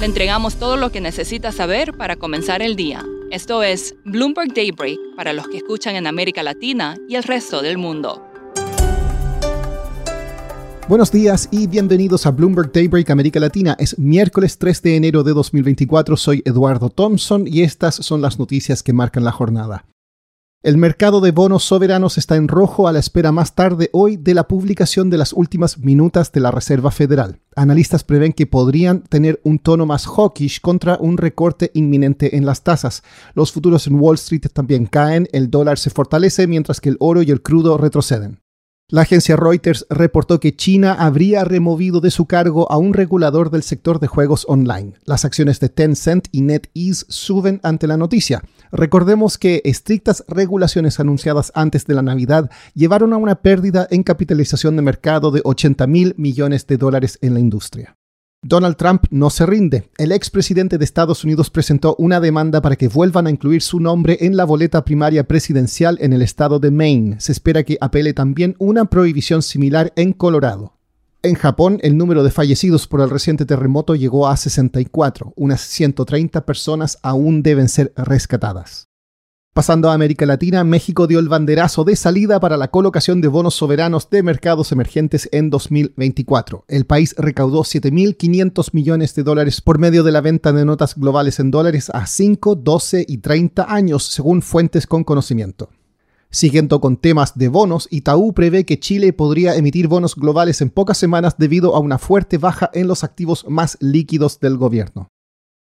Le entregamos todo lo que necesita saber para comenzar el día. Esto es Bloomberg Daybreak para los que escuchan en América Latina y el resto del mundo. Buenos días y bienvenidos a Bloomberg Daybreak América Latina. Es miércoles 3 de enero de 2024. Soy Eduardo Thompson y estas son las noticias que marcan la jornada. El mercado de bonos soberanos está en rojo a la espera más tarde hoy de la publicación de las últimas minutas de la Reserva Federal. Analistas prevén que podrían tener un tono más hawkish contra un recorte inminente en las tasas. Los futuros en Wall Street también caen, el dólar se fortalece mientras que el oro y el crudo retroceden. La agencia Reuters reportó que China habría removido de su cargo a un regulador del sector de juegos online. Las acciones de Tencent y NetEase suben ante la noticia. Recordemos que estrictas regulaciones anunciadas antes de la Navidad llevaron a una pérdida en capitalización de mercado de 80 mil millones de dólares en la industria. Donald Trump no se rinde. El expresidente de Estados Unidos presentó una demanda para que vuelvan a incluir su nombre en la boleta primaria presidencial en el estado de Maine. Se espera que apele también una prohibición similar en Colorado. En Japón, el número de fallecidos por el reciente terremoto llegó a 64. Unas 130 personas aún deben ser rescatadas. Pasando a América Latina, México dio el banderazo de salida para la colocación de bonos soberanos de mercados emergentes en 2024. El país recaudó 7.500 millones de dólares por medio de la venta de notas globales en dólares a 5, 12 y 30 años, según fuentes con conocimiento. Siguiendo con temas de bonos, Itaú prevé que Chile podría emitir bonos globales en pocas semanas debido a una fuerte baja en los activos más líquidos del gobierno.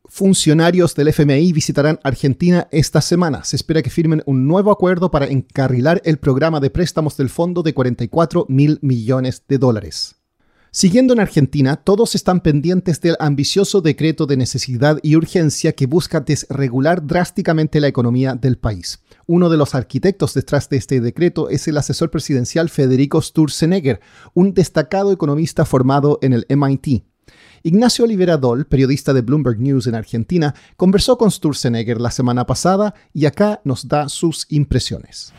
Funcionarios del FMI visitarán Argentina esta semana. Se espera que firmen un nuevo acuerdo para encarrilar el programa de préstamos del fondo de 44 mil millones de dólares. Siguiendo en Argentina, todos están pendientes del ambicioso decreto de necesidad y urgencia que busca desregular drásticamente la economía del país. Uno de los arquitectos detrás de este decreto es el asesor presidencial Federico Sturzenegger, un destacado economista formado en el MIT. Ignacio Oliveradol, periodista de Bloomberg News en Argentina, conversó con Sturzenegger la semana pasada y acá nos da sus impresiones.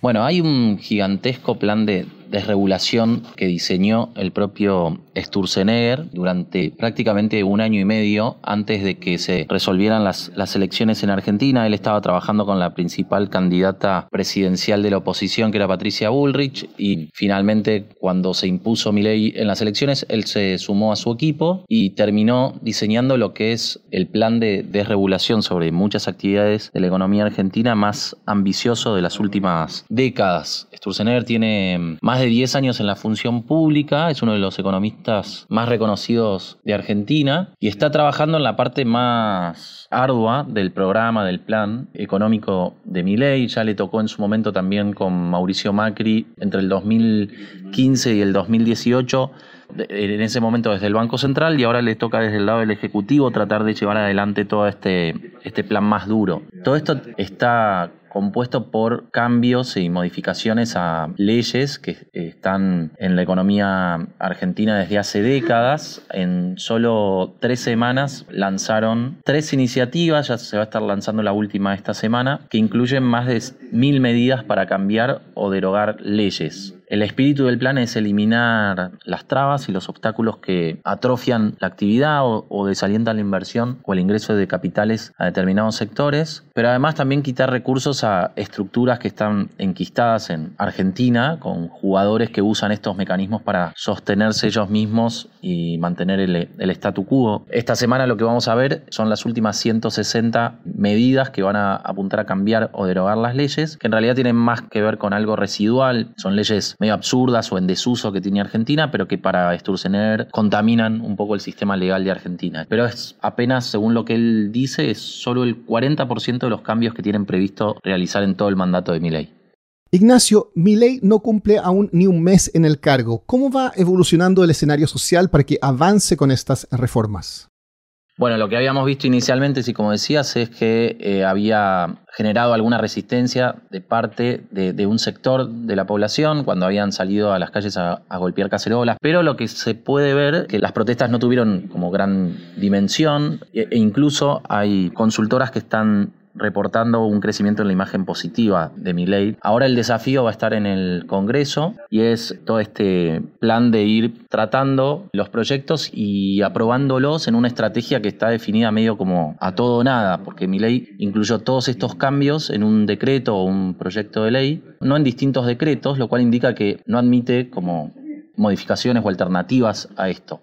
Bueno, hay un gigantesco plan de desregulación que diseñó el propio Sturzenegger durante prácticamente un año y medio antes de que se resolvieran las, las elecciones en Argentina. Él estaba trabajando con la principal candidata presidencial de la oposición, que era Patricia Bullrich, y finalmente cuando se impuso Milei en las elecciones, él se sumó a su equipo y terminó diseñando lo que es el plan de desregulación sobre muchas actividades de la economía argentina más ambicioso de las últimas décadas. Sturzenegger tiene más de 10 años en la función pública, es uno de los economistas más reconocidos de Argentina y está trabajando en la parte más ardua del programa, del plan económico de Milei. Ya le tocó en su momento también con Mauricio Macri entre el 2015 y el 2018 en ese momento desde el Banco Central y ahora le toca desde el lado del Ejecutivo tratar de llevar adelante todo este, este plan más duro. Todo esto está compuesto por cambios y modificaciones a leyes que están en la economía argentina desde hace décadas. En solo tres semanas lanzaron tres iniciativas, ya se va a estar lanzando la última esta semana, que incluyen más de mil medidas para cambiar o derogar leyes. El espíritu del plan es eliminar las trabas y los obstáculos que atrofian la actividad o, desalientan la inversión o el ingreso de capitales a determinados sectores, pero además también quitar recursos a estructuras que están enquistadas en Argentina con jugadores que usan estos mecanismos para sostenerse ellos mismos y mantener el, el statu quo. Esta semana lo que vamos a ver son las últimas 160 medidas que van a apuntar a cambiar o derogar las leyes, que en realidad tienen más que ver con algo residual, son leyes medio absurdas o en desuso que tiene Argentina, pero que para Sturzenegger contaminan un poco el sistema legal de Argentina. Pero es apenas, según lo que él dice, es solo el 40% de los cambios que tienen previsto realizar en todo el mandato de Milei. Ignacio, Milei no cumple aún ni un mes en el cargo. ¿Cómo va evolucionando el escenario social para que avance con estas reformas? Bueno, lo que habíamos visto inicialmente, sí, como decías, es que eh, había generado alguna resistencia de parte de, un sector de la población cuando habían salido a las calles a, golpear cacerolas. Pero lo que se puede ver que las protestas no tuvieron como gran dimensión e, e incluso hay consultoras que están reportando un crecimiento en la imagen positiva de mi ley. Ahora el desafío va a estar en el Congreso y es todo este plan de ir tratando los proyectos y aprobándolos en una estrategia que está definida medio como a todo o nada, porque mi ley incluyó todos estos cambios en un decreto o un proyecto de ley, no en distintos decretos, lo cual indica que no admite como modificaciones o alternativas a esto.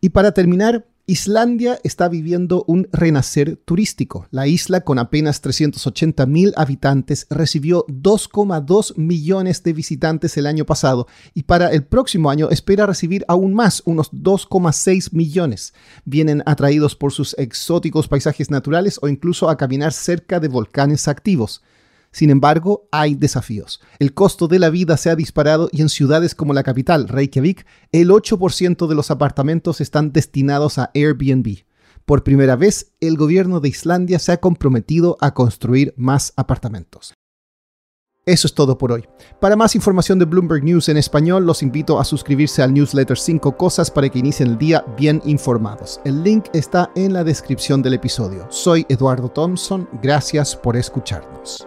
Y para terminar, Islandia está viviendo un renacer turístico. La isla, con apenas 380 mil habitantes, recibió 2,2 millones de visitantes el año pasado y para el próximo año espera recibir aún más, unos 2,6 millones. Vienen atraídos por sus exóticos paisajes naturales o incluso a caminar cerca de volcanes activos. Sin embargo, hay desafíos. El costo de la vida se ha disparado y en ciudades como la capital, Reykjavik, el 8% de los apartamentos están destinados a Airbnb. Por primera vez, el gobierno de Islandia se ha comprometido a construir más apartamentos. Eso es todo por hoy. Para más información de Bloomberg News en español, los invito a suscribirse al newsletter 5 cosas para que inicien el día bien informados. El link está en la descripción del episodio. Soy Eduardo Thompson, gracias por escucharnos.